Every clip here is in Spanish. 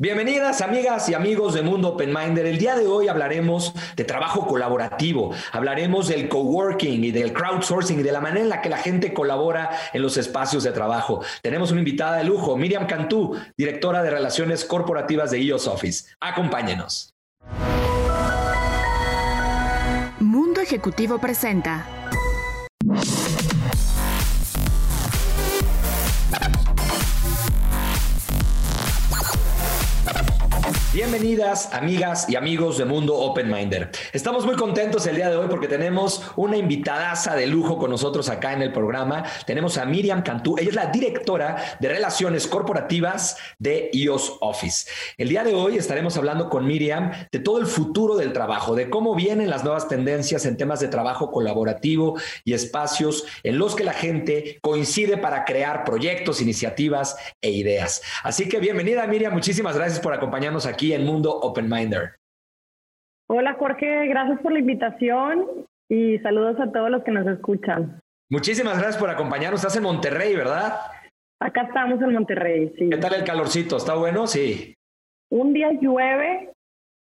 Bienvenidas amigas y amigos de Mundo Open Minder. El día de hoy hablaremos de trabajo colaborativo, hablaremos del coworking y del crowdsourcing y de la manera en la que la gente colabora en los espacios de trabajo. Tenemos una invitada de lujo, Miriam Cantú, directora de Relaciones Corporativas de EOS Office. Acompáñenos. Mundo Ejecutivo presenta. Bienvenidas, amigas y amigos de Mundo Open Minder. Estamos muy contentos el día de hoy porque tenemos una invitadaza de lujo con nosotros acá en el programa. Tenemos a Miriam Cantú. Ella es la directora de Relaciones Corporativas de EOS Office. El día de hoy estaremos hablando con Miriam de todo el futuro del trabajo, de cómo vienen las nuevas tendencias en temas de trabajo colaborativo y espacios en los que la gente coincide para crear proyectos, iniciativas e ideas. Así que bienvenida, Miriam. Muchísimas gracias por acompañarnos aquí en Mundo Open Minder. Hola Jorge, gracias por la invitación y saludos a todos los que nos escuchan. Muchísimas gracias por acompañarnos. Estás en Monterrey, ¿verdad? Acá estamos en Monterrey, sí. ¿Qué tal el calorcito? ¿Está bueno? Sí. Un día llueve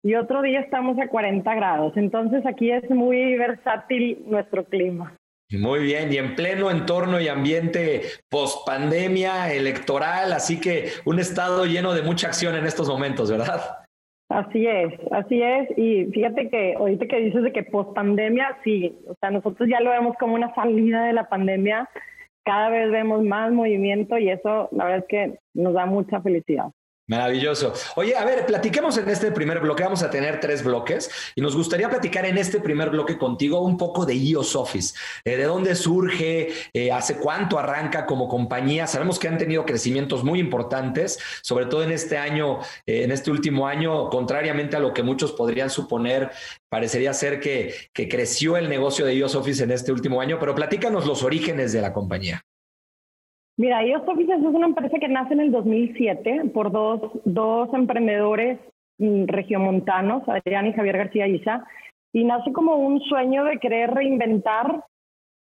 y otro día estamos a 40 grados. Entonces aquí es muy versátil nuestro clima. Muy bien, y en pleno entorno y ambiente post pandemia electoral, así que un estado lleno de mucha acción en estos momentos, ¿verdad? Así es, así es. Y fíjate que ahorita que dices de que post pandemia, sí, o sea, nosotros ya lo vemos como una salida de la pandemia, cada vez vemos más movimiento y eso, la verdad es que nos da mucha felicidad. Maravilloso. Oye, a ver, platiquemos en este primer bloque. Vamos a tener tres bloques y nos gustaría platicar en este primer bloque contigo un poco de EOS Office. Eh, ¿De dónde surge? Eh, ¿Hace cuánto arranca como compañía? Sabemos que han tenido crecimientos muy importantes, sobre todo en este año, eh, en este último año, contrariamente a lo que muchos podrían suponer, parecería ser que, que creció el negocio de EOS Office en este último año, pero platícanos los orígenes de la compañía. Mira, EOS Offices es una empresa que nace en el 2007 por dos, dos emprendedores mm, regiomontanos, Adrián y Javier García Isa, y nace como un sueño de querer reinventar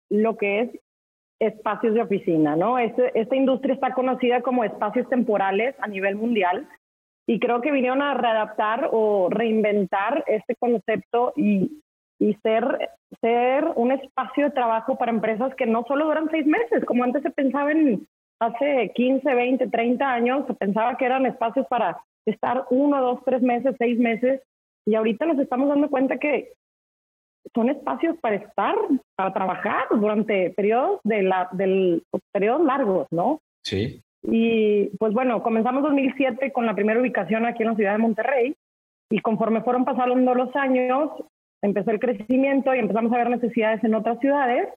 lo que es espacios de oficina, ¿no? Este, esta industria está conocida como espacios temporales a nivel mundial y creo que vinieron a readaptar o reinventar este concepto y, y ser, ser un espacio de trabajo para empresas que no solo duran seis meses, como antes se pensaba en hace 15, 20, 30 años, se pensaba que eran espacios para estar uno, dos, tres meses, seis meses, y ahorita nos estamos dando cuenta que son espacios para estar, para trabajar durante periodos de la, del periodos largos, ¿no? Sí. Y pues bueno, comenzamos 2007 con la primera ubicación aquí en la ciudad de Monterrey y conforme fueron pasando los años, empezó el crecimiento y empezamos a ver necesidades en otras ciudades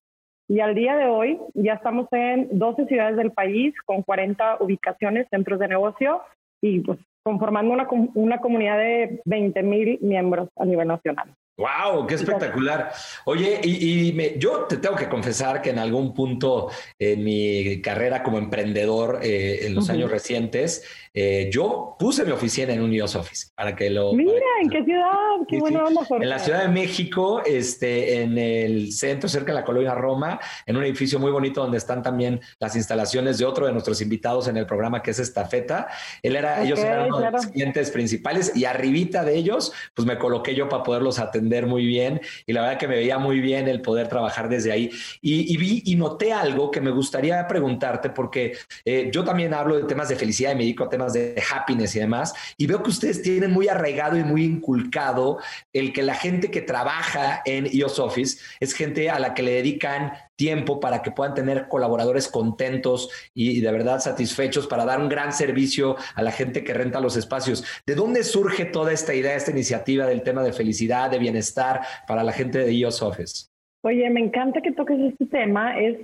y al día de hoy ya estamos en 12 ciudades del país con 40 ubicaciones, centros de negocio y pues conformando una, una comunidad de 20 mil miembros a nivel nacional. ¡Wow! ¡Qué espectacular! Oye, y, yo te tengo que confesar que en algún punto en mi carrera como emprendedor eh, en los años recientes, eh, yo puse mi oficina en un EOS Office para que lo. Mira, ¿en qué ciudad? ¡Qué buena onda, En la Ciudad de México, este, en el centro, cerca de la colonia Roma, en un edificio muy bonito donde están también las instalaciones de otro de nuestros invitados en el programa que es Estafeta. Él era, ellos eran uno de los clientes principales y arribita de ellos, pues me coloqué yo para poderlos atender muy bien y la verdad que me veía muy bien el poder trabajar desde ahí. Y, vi y noté algo que me gustaría preguntarte porque eh, yo también hablo de temas de felicidad y me dedico a temas de happiness y demás y veo que ustedes tienen muy arraigado y muy inculcado el que la gente que trabaja en EOS Office es gente a la que le dedican tiempo para que puedan tener colaboradores contentos y, de verdad satisfechos para dar un gran servicio a la gente que renta los espacios. ¿De dónde surge toda esta idea, esta iniciativa del tema de felicidad, de bienestar para la gente de EOS Office? Oye, me encanta que toques este tema. Es,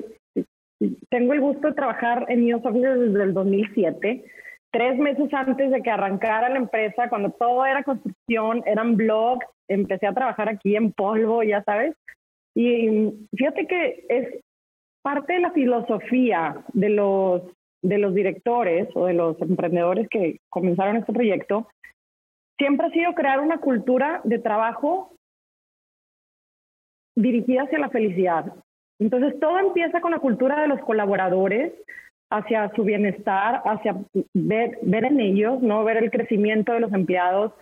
tengo el gusto de trabajar en EOS Office desde el 2007 tres meses antes de que arrancara la empresa, cuando todo era construcción, eran blogs, empecé a trabajar aquí en polvo, ya sabes, y fíjate que es parte de la filosofía de los, de los directores o de los emprendedores que comenzaron este proyecto, siempre ha sido crear una cultura de trabajo dirigida hacia la felicidad. Entonces, todo empieza con la cultura de los colaboradores, hacia su bienestar, hacia ver, ver en ellos, ¿no? Ver el crecimiento de los empleados.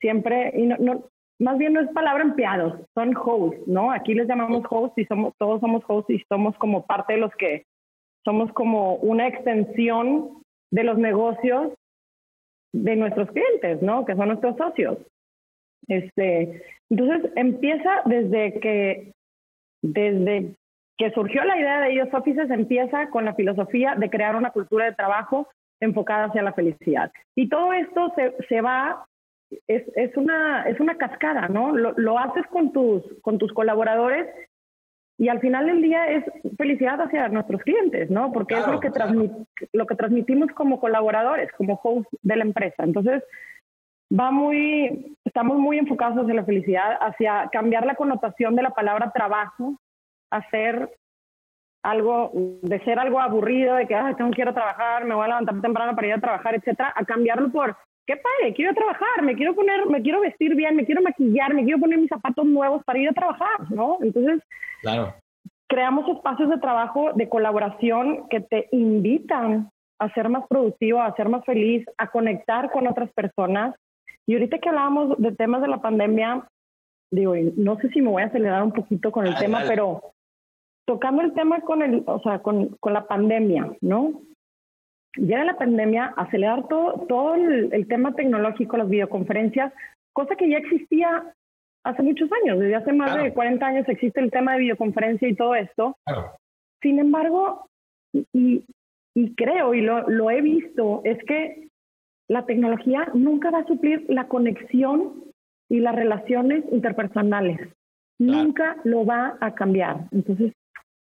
Siempre, y no, más bien no es palabra empleados, son hosts, ¿no? Aquí les llamamos hosts y somos, todos somos hosts y somos como parte de los que somos como una extensión de los negocios de nuestros clientes, ¿no? Que son nuestros socios. Este, entonces empieza desde que desde que surgió la idea de ellos Offices empieza con la filosofía de crear una cultura de trabajo enfocada hacia la felicidad. Y todo esto se, se va es, es, una, es una cascada, ¿no? Lo, lo, haces con tus, con tus colaboradores y al final del día es felicidad hacia nuestros clientes, ¿no? Porque es lo que, lo que transmitimos como colaboradores, como host de la empresa. Entonces, va muy, estamos muy enfocados hacia la felicidad, hacia cambiar la connotación de la palabra trabajo, hacer algo, de ser algo aburrido, de que Ay, tengo que ir a trabajar, me voy a levantar temprano para ir a trabajar, etcétera, a cambiarlo por qué padre, quiero trabajar, me quiero poner, me quiero vestir bien, me quiero maquillar, me quiero poner mis zapatos nuevos para ir a trabajar, ¿no? Entonces, claro. creamos espacios de trabajo, de colaboración que te invitan a ser más productivo, a ser más feliz, a conectar con otras personas. Y ahorita que hablábamos de temas de la pandemia, digo, no sé si me voy a acelerar un poquito con el tema, pero tocando el tema con el, o sea, con, con la pandemia, ¿no? Llega la pandemia, acelerar todo, todo el, tema tecnológico, las videoconferencias, cosa que ya existía hace muchos años, desde hace más de 40 años existe el tema de videoconferencia y todo esto. Sin embargo, y, y creo y lo, lo, he visto, es que la tecnología nunca va a suplir la conexión y las relaciones interpersonales. Nunca lo va a cambiar. Entonces,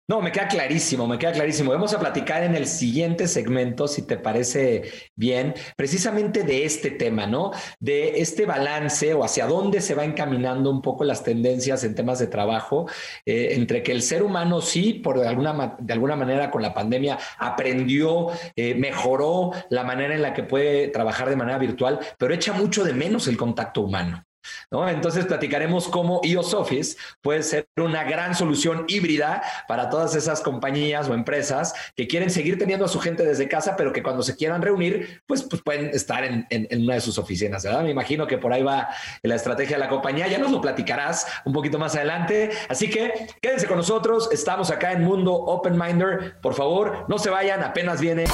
no, me queda clarísimo, me queda clarísimo. Vamos a platicar en el siguiente segmento, si te parece bien, precisamente de este tema, ¿no? De este balance o hacia dónde se va encaminando un poco las tendencias en temas de trabajo, eh, entre que el ser humano sí, por de alguna, de alguna manera con la pandemia, aprendió, eh, mejoró la manera en la que puede trabajar de manera virtual, pero echa mucho de menos el contacto humano. Entonces platicaremos cómo EOS Office puede ser una gran solución híbrida para todas esas compañías o empresas que quieren seguir teniendo a su gente desde casa, pero que cuando se quieran reunir, pues, pues pueden estar en, una de sus oficinas. Me imagino que por ahí va la estrategia de la compañía, ya nos lo platicarás un poquito más adelante. Así que quédense con nosotros, estamos acá en Mundo Open Minder, por favor, no se vayan, apenas viene.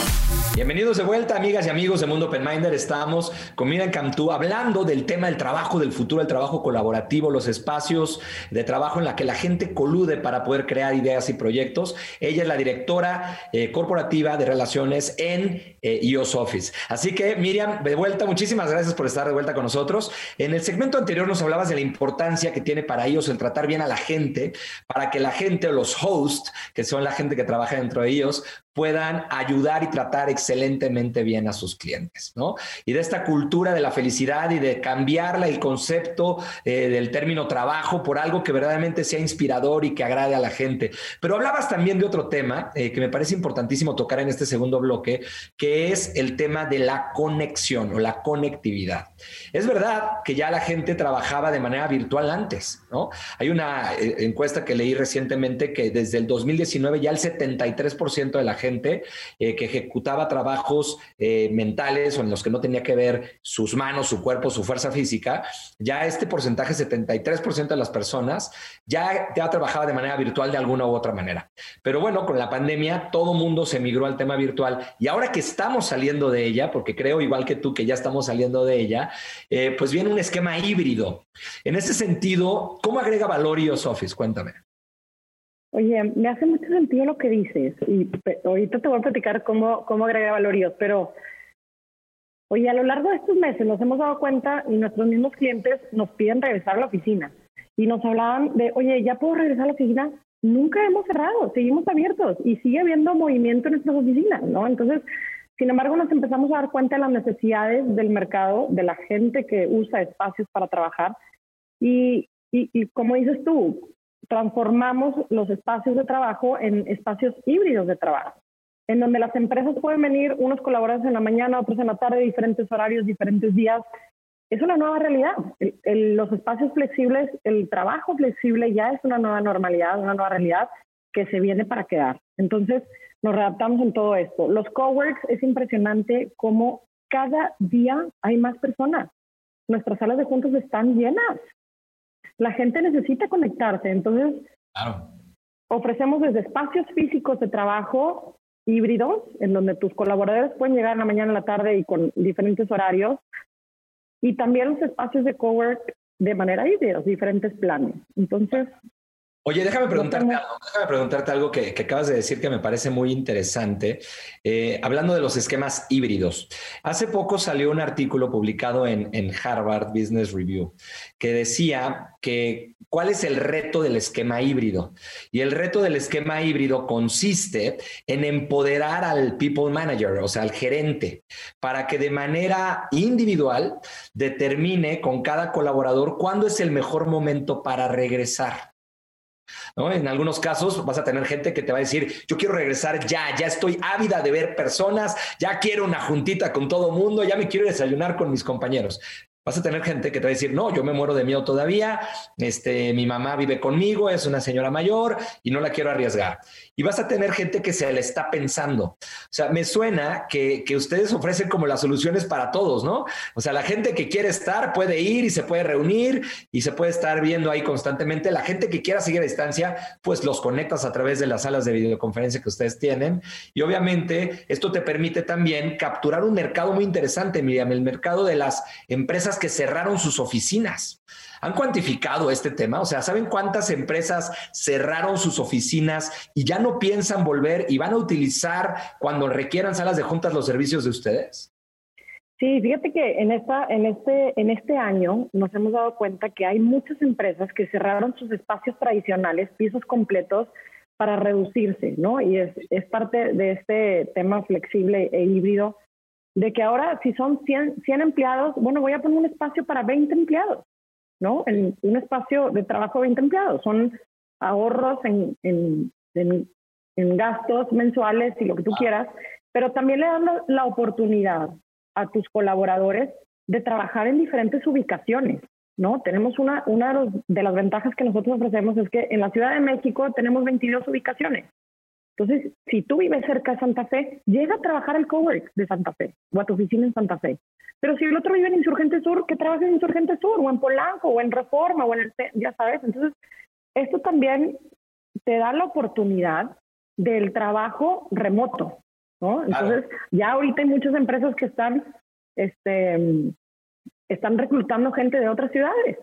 Bienvenidos de vuelta, amigas y amigos de Mundo Open Minder, estamos con Miran Cantú hablando del tema del trabajo del futuro del trabajo colaborativo, los espacios de trabajo en la que la gente colude para poder crear ideas y proyectos. Ella es la directora eh, corporativa de relaciones en eh, EOS Office. Así que, Miriam, de vuelta, muchísimas gracias por estar de vuelta con nosotros. En el segmento anterior nos hablabas de la importancia que tiene para ellos el tratar bien a la gente, para que la gente o los hosts, que son la gente que trabaja dentro de ellos, puedan ayudar y tratar excelentemente bien a sus clientes, ¿no? Y de esta cultura de la felicidad y de cambiarla el concepto eh, del término trabajo por algo que verdaderamente sea inspirador y que agrade a la gente. Pero hablabas también de otro tema eh, que me parece importantísimo tocar en este segundo bloque, que es el tema de la conexión o la conectividad. Es verdad que ya la gente trabajaba de manera virtual antes, ¿no? Hay una eh, encuesta que leí recientemente que desde el 2019 ya el 73% de la gente eh, que ejecutaba trabajos eh, mentales o en los que no tenía que ver sus manos, su cuerpo, su fuerza física, ya este porcentaje, 73% de las personas, ya, ya trabajaba de manera virtual de alguna u otra manera. Pero bueno, con la pandemia todo mundo se migró al tema virtual y ahora que estamos saliendo de ella, porque creo igual que tú que ya estamos saliendo de ella, eh, pues viene un esquema híbrido. En ese sentido, ¿cómo agrega valor iOS Office? Cuéntame. Oye, me hace mucho sentido lo que dices y ahorita te voy a platicar cómo, cómo agrega valoríos, pero oye, a lo largo de estos meses nos hemos dado cuenta y nuestros mismos clientes nos piden regresar a la oficina y nos hablaban de, oye, ¿ya puedo regresar a la oficina? Nunca hemos cerrado, seguimos abiertos y sigue habiendo movimiento en nuestras oficinas, ¿no? Entonces, sin embargo, nos empezamos a dar cuenta de las necesidades del mercado, de la gente que usa espacios para trabajar y, y, y como dices tú, transformamos los espacios de trabajo en espacios híbridos de trabajo, en donde las empresas pueden venir unos colaboradores en la mañana, otros en la tarde, diferentes horarios, diferentes días. Es una nueva realidad. los espacios flexibles, el trabajo flexible ya es una nueva normalidad, una nueva realidad que se viene para quedar. Entonces, nos readaptamos en todo esto. Los coworks es impresionante cómo cada día hay más personas. Nuestras salas de juntos están llenas. La gente necesita conectarse. Entonces, ofrecemos desde espacios físicos de trabajo híbridos, en donde tus colaboradores pueden llegar en la mañana, en la tarde y con diferentes horarios, y también los espacios de cowork de manera híbrida, diferentes planes. Entonces, Oye, déjame preguntarte algo, déjame preguntarte algo que, acabas de decir que me parece muy interesante, eh, hablando de los esquemas híbridos. Hace poco salió un artículo publicado en, en, Harvard Business Review que decía que cuál es el reto del esquema híbrido. Y el reto del esquema híbrido consiste en empoderar al people manager, o sea, al gerente, para que de manera individual determine con cada colaborador cuándo es el mejor momento para regresar. En algunos casos vas a tener gente que te va a decir, yo quiero regresar ya, ya estoy ávida de ver personas, ya quiero una juntita con todo mundo, ya me quiero desayunar con mis compañeros. Vas a tener gente que te va a decir, no, yo me muero de miedo todavía, este, mi mamá vive conmigo, es una señora mayor y no la quiero arriesgar. Y vas a tener gente que se le está pensando. O sea, me suena que, que ustedes ofrecen como las soluciones para todos, ¿no? O sea, la gente que quiere estar puede ir y se puede reunir y se puede estar viendo ahí constantemente. La gente que quiera seguir a distancia, pues los conectas a través de las salas de videoconferencia que ustedes tienen. Y obviamente esto te permite también capturar un mercado muy interesante, Miriam, el mercado de las empresas que cerraron sus oficinas. ¿Han cuantificado este tema? O sea, ¿saben cuántas empresas cerraron sus oficinas y ya no piensan volver y van a utilizar cuando requieran salas de juntas los servicios de ustedes? Sí, fíjate que en, esta, en, este, en este año nos hemos dado cuenta que hay muchas empresas que cerraron sus espacios tradicionales, pisos completos, para reducirse, ¿no? Y es, es parte de este tema flexible e híbrido de que ahora si son 100, 100 empleados, bueno, voy a poner un espacio para 20 empleados, ¿no? En un espacio de trabajo de 20 empleados. Son ahorros en, en, en, gastos mensuales y lo que tú quieras, pero también le dan la, oportunidad a tus colaboradores de trabajar en diferentes ubicaciones, ¿no? Tenemos una, una de las ventajas que nosotros ofrecemos es que en la Ciudad de México tenemos 22 ubicaciones. Entonces, si tú vives cerca de Santa Fe, llega a trabajar el cowork de Santa Fe o a tu oficina en Santa Fe. Pero si el otro vive en Insurgente Sur, que trabaje en Insurgente Sur o en Polanco o en Reforma o en el, ya sabes. Entonces, esto también te da la oportunidad del trabajo remoto, ¿no? Entonces, ya ahorita hay muchas empresas que están, este, están reclutando gente de otras ciudades.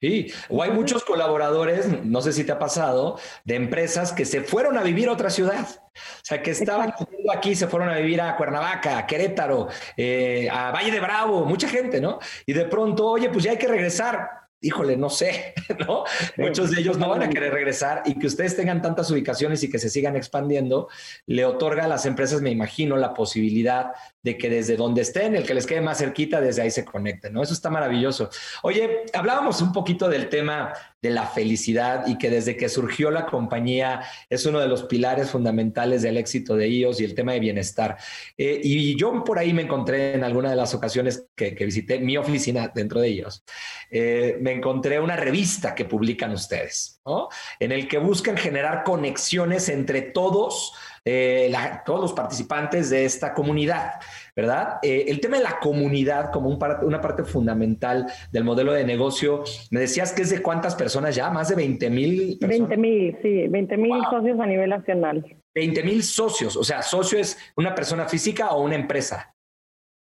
Sí, o hay muchos colaboradores, no sé si te ha pasado, de empresas que se fueron a vivir a otra ciudad. O sea, que estaban aquí, se fueron a vivir a Cuernavaca, a Querétaro, eh, a Valle de Bravo, mucha gente, ¿no? Y de pronto, oye, pues ya hay que regresar híjole, no sé, ¿no? Muchos de ellos no van a querer regresar y que ustedes tengan tantas ubicaciones y que se sigan expandiendo, le otorga a las empresas, me imagino, la posibilidad de que desde donde estén, el que les quede más cerquita, desde ahí se conecten, ¿no? Eso está maravilloso. Oye, hablábamos un poquito del tema de la felicidad y que desde que surgió la compañía es uno de los pilares fundamentales del éxito de ellos y el tema de bienestar. Eh, y yo por ahí me encontré en alguna de las ocasiones que, visité mi oficina dentro de ellos, eh, me encontré una revista que publican ustedes. En el que buscan generar conexiones entre todos eh, todos los participantes de esta comunidad, ¿verdad? Eh, el tema de la comunidad como una parte fundamental del modelo de negocio, me decías que es de cuántas personas ya, más de 20 mil. 20 mil, sí, 20 mil socios a nivel nacional. 20 mil socios, o sea, socio es una persona física o una empresa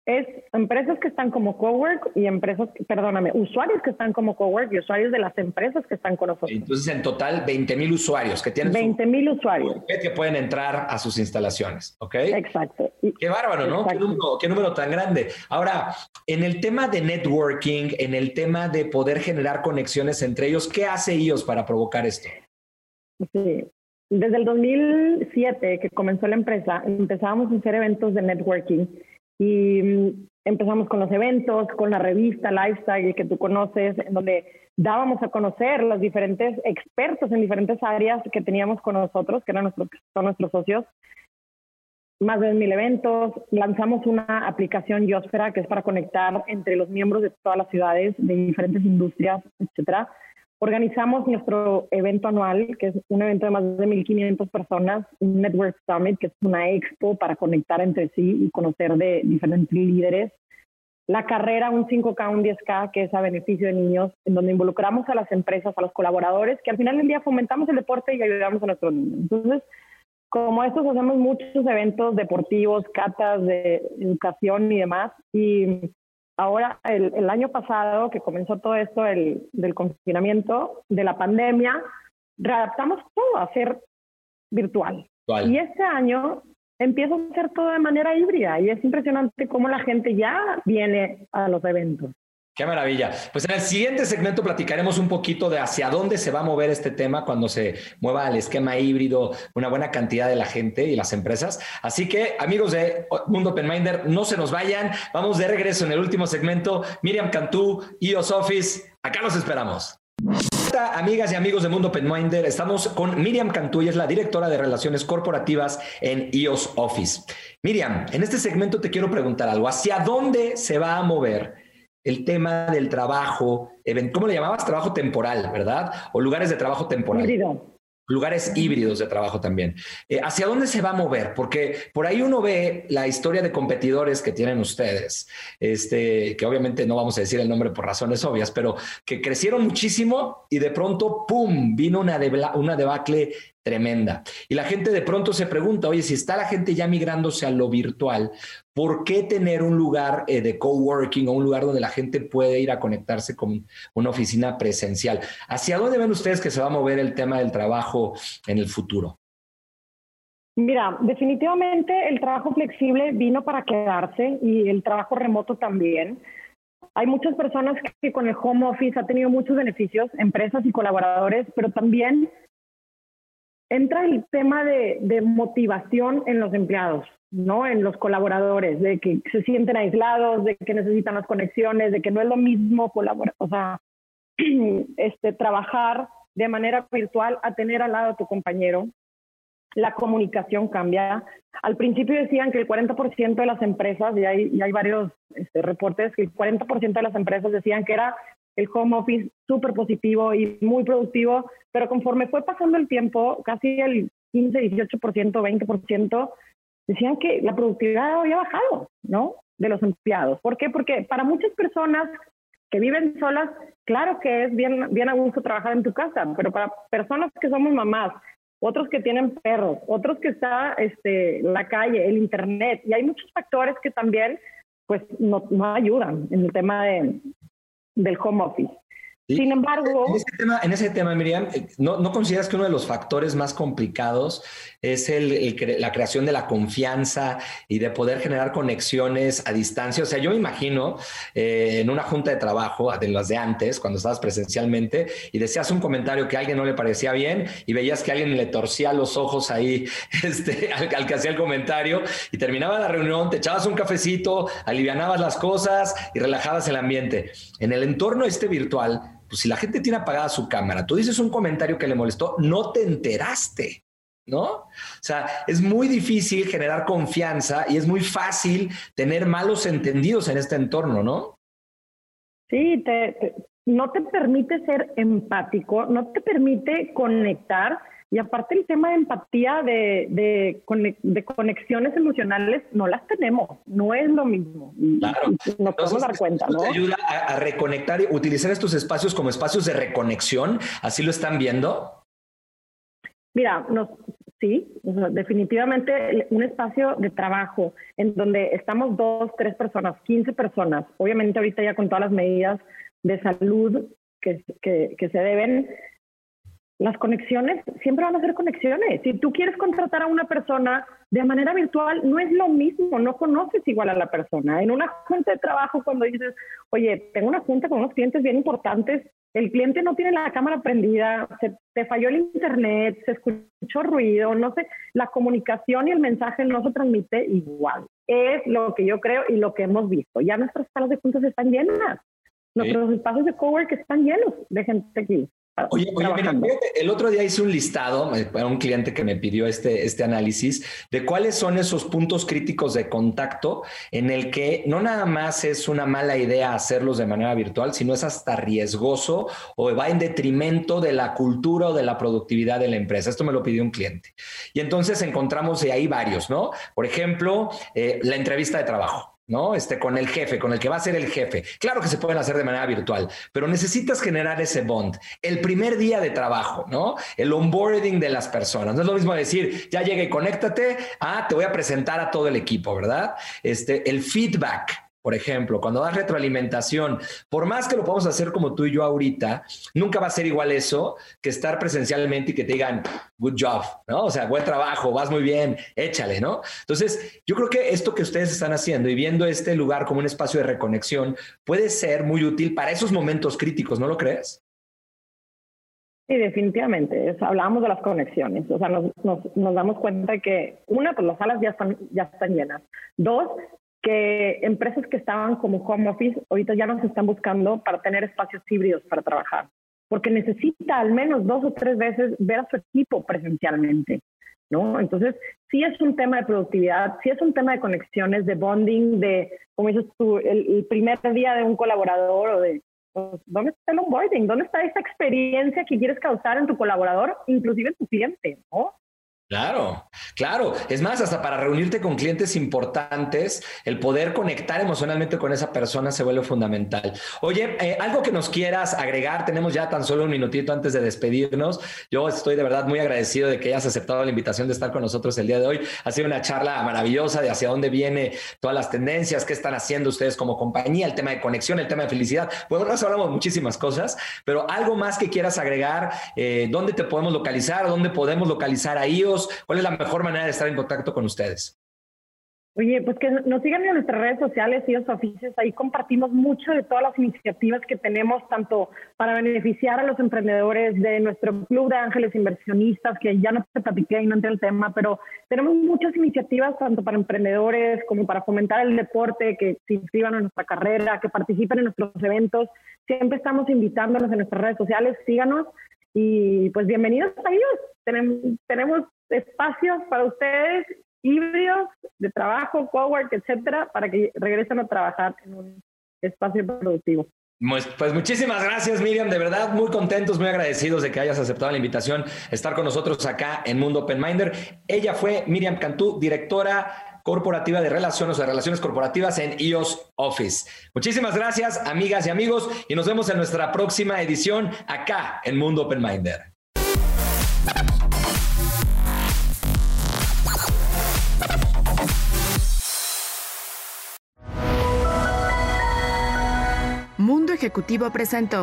es empresas que están como cowork y empresas, perdóname, usuarios que están como cowork y usuarios de las empresas que están con nosotros. Entonces, en total, 20 mil usuarios que tienen. 20 mil usuarios. Que pueden entrar a sus instalaciones, ¿ok? Exacto. Qué bárbaro, ¿no? Qué número, qué número, tan grande. Ahora, en el tema de networking, en el tema de poder generar conexiones entre ellos, ¿qué hace ellos para provocar esto? Sí. Desde el 2007 que comenzó la empresa, empezábamos a hacer eventos de networking y mm, empezamos con los eventos, con la revista Lifestyle que tú conoces, en donde dábamos a conocer los diferentes expertos en diferentes áreas que teníamos con nosotros, que eran nuestros, son nuestros socios. Más de mil eventos. Lanzamos una aplicación Yosfera que es para conectar entre los miembros de todas las ciudades, de diferentes industrias, etcétera, organizamos nuestro evento anual, que es un evento de más de 1.500 personas, un Network Summit, que es una expo para conectar entre sí y conocer de diferentes líderes. La carrera, un 5K, un 10K, que es a beneficio de niños, en donde involucramos a las empresas, a los colaboradores, que al final del día fomentamos el deporte y ayudamos a nuestros niños. Entonces, como estos hacemos muchos eventos deportivos, catas de educación y demás. Y ahora, el, año pasado que comenzó todo esto el, del confinamiento, de la pandemia, readaptamos todo a ser virtual. Y este año empieza a ser todo de manera híbrida y es impresionante cómo la gente ya viene a los eventos. Qué maravilla. Pues en el siguiente segmento platicaremos un poquito de hacia dónde se va a mover este tema cuando se mueva el esquema híbrido una buena cantidad de la gente y las empresas. Así que, amigos de Mundo Openminder, no se nos vayan. Vamos de regreso en el último segmento. Miriam Cantú, IOS Office, acá los esperamos. Amigas y amigos de Mundo Openminder, estamos con Miriam Cantú, y es la directora de Relaciones Corporativas en IOS Office. Miriam, en este segmento te quiero preguntar algo. ¿Hacia dónde se va a mover el tema del trabajo, ¿cómo le llamabas? Trabajo temporal, ¿verdad? O lugares de trabajo temporal. Lugares híbridos de trabajo también. Eh, ¿Hacia dónde se va a mover? Porque por ahí uno ve la historia de competidores que tienen ustedes, este, que obviamente no vamos a decir el nombre por razones obvias, pero que crecieron muchísimo y de pronto, ¡pum!, vino una, una debacle tremenda. Y la gente de pronto se pregunta, oye, si está la gente ya migrándose a lo virtual, ¿por qué tener un lugar eh, de coworking o un lugar donde la gente puede ir a conectarse con una oficina presencial? ¿Hacia dónde ven ustedes que se va a mover el tema del trabajo en el futuro? Mira, definitivamente el trabajo flexible vino para quedarse y el trabajo remoto también. Hay muchas personas que con el home office ha tenido muchos beneficios, empresas y colaboradores, pero también entra el tema de, motivación en los empleados, ¿no? En los colaboradores, de que se sienten aislados, de que necesitan las conexiones, de que no es lo mismo colaborar, o sea, este, trabajar de manera virtual a tener al lado a tu compañero. La comunicación cambia. Al principio decían que el 40% de las empresas, y hay, y hay varios este, reportes, que el 40% de las empresas decían que era el home office súper positivo y muy productivo, pero conforme fue pasando el tiempo, casi el 15, 18%, 20%, decían que la productividad había bajado, ¿no? De los empleados. ¿Por qué? Porque para muchas personas que viven solas, claro que es bien, bien a gusto trabajar en tu casa, pero para personas que somos mamás, otros que tienen perros, otros que está este, la calle, el internet, y hay muchos factores que también pues no, no ayudan en el tema de, del home office. Sin embargo... En ese tema, en ese tema Miriam, eh, ¿no, ¿no, consideras que uno de los factores más complicados es el, la creación de la confianza y de poder generar conexiones a distancia? O sea, yo me imagino eh, en una junta de trabajo, de las de antes, cuando estabas presencialmente, y decías un comentario que a alguien no le parecía bien y veías que alguien le torcía los ojos ahí este, al, al que hacía el comentario y terminaba la reunión, te echabas un cafecito, alivianabas las cosas y relajabas el ambiente. En el entorno este virtual, pues si la gente tiene apagada su cámara, tú dices un comentario que le molestó, no te enteraste. ¿no? O sea, es muy difícil generar confianza y es muy fácil tener malos entendidos en este entorno, ¿no? Sí, no te permite ser empático, no te permite conectar y aparte el tema de empatía, de, de, conexiones emocionales, no las tenemos, no es lo mismo. Claro. Nos podemos dar cuenta, ¿no? Te ayuda a, reconectar y utilizar estos espacios como espacios de reconexión, ¿así lo están viendo? Mira, sí, definitivamente un espacio de trabajo en donde estamos dos, tres personas, quince personas, obviamente ahorita ya con todas las medidas de salud que, que, que se deben, las conexiones siempre van a ser conexiones. Si tú quieres contratar a una persona de manera virtual, no es lo mismo, no conoces igual a la persona. En una junta de trabajo, cuando dices, oye, tengo una junta con unos clientes bien importantes, el cliente no tiene la cámara prendida, se te falló el internet, se escuchó ruido, no sé, la comunicación y el mensaje no se transmite igual. Es lo que yo creo y lo que hemos visto. Ya nuestras salas de juntas están llenas. Nuestros espacios de cowork están llenos de gente aquí. Oye, oye el otro día hice un listado eh, para un cliente que me pidió este, este análisis de cuáles son esos puntos críticos de contacto en el que no nada más es una mala idea hacerlos de manera virtual, sino es hasta riesgoso o va en detrimento de la cultura o de la productividad de la empresa. Esto me lo pidió un cliente. Y entonces encontramos ahí varios, ¿no? Por ejemplo, eh, la entrevista de trabajo. ¿No? Este, con el jefe, con el que va a ser el jefe. Claro que se pueden hacer de manera virtual, pero necesitas generar ese bond. El primer día de trabajo, ¿no? El onboarding de las personas. No es lo mismo decir, ya llegue y conéctate, ah, te voy a presentar a todo el equipo, ¿verdad? Este, el feedback, por ejemplo, cuando das retroalimentación, por más que lo podamos hacer como tú y yo ahorita, nunca va a ser igual eso que estar presencialmente y que te digan, good job, ¿no? O sea, buen trabajo, vas muy bien, échale, ¿no? Entonces, yo creo que esto que ustedes están haciendo y viendo este lugar como un espacio de reconexión puede ser muy útil para esos momentos críticos, ¿no lo crees? Sí, definitivamente. hablábamos de las conexiones. O sea, nos, nos, damos cuenta que, una, pues las salas ya están, ya están llenas. Dos, que empresas que estaban como home office ahorita ya nos están buscando para tener espacios híbridos para trabajar, porque necesita al menos dos o tres veces ver a su equipo presencialmente, ¿no? Entonces, sí es un tema de productividad, sí es un tema de conexiones, de bonding, de, como dices tú, el, primer día de un colaborador o de, pues, ¿dónde está el onboarding? ¿Dónde está esa experiencia que quieres causar en tu colaborador, inclusive en tu cliente, ¿no? Claro, claro. Es más, hasta para reunirte con clientes importantes, el poder conectar emocionalmente con esa persona se vuelve fundamental. Oye, eh, algo que nos quieras agregar, tenemos ya tan solo un minutito antes de despedirnos. Yo estoy de verdad muy agradecido de que hayas aceptado la invitación de estar con nosotros el día de hoy. Ha sido una charla maravillosa de hacia dónde viene todas las tendencias, qué están haciendo ustedes como compañía, el tema de conexión, el tema de felicidad. Bueno, nos hablamos muchísimas cosas, pero algo más que quieras agregar, eh, ¿dónde te podemos localizar? ¿Dónde podemos localizar a ¿Cuál es la mejor manera de estar en contacto con ustedes? Oye, pues que nos sigan en nuestras redes sociales, y oficios, ahí compartimos mucho de todas las iniciativas que tenemos, tanto para beneficiar a los emprendedores de nuestro club de ángeles inversionistas, que ya no te platiqué y no entré el tema, pero tenemos muchas iniciativas tanto para emprendedores como para fomentar el deporte, que se inscriban en nuestra carrera, que participen en nuestros eventos. Siempre estamos invitándolos en nuestras redes sociales, síganos y pues bienvenidos a ellos. Tenemos, tenemos espacios para ustedes híbridos de trabajo, cowork, etcétera, para que regresen a trabajar en un espacio productivo. Pues, pues, muchísimas gracias, Miriam. De verdad, muy contentos, muy agradecidos de que hayas aceptado la invitación, estar con nosotros acá en Mundo Open Minder. Ella fue Miriam Cantú, directora corporativa de relaciones o de relaciones corporativas en EOS Office. Muchísimas gracias, amigas y amigos, y nos vemos en nuestra próxima edición acá en Mundo Open Minder. Mundo Ejecutivo presentó.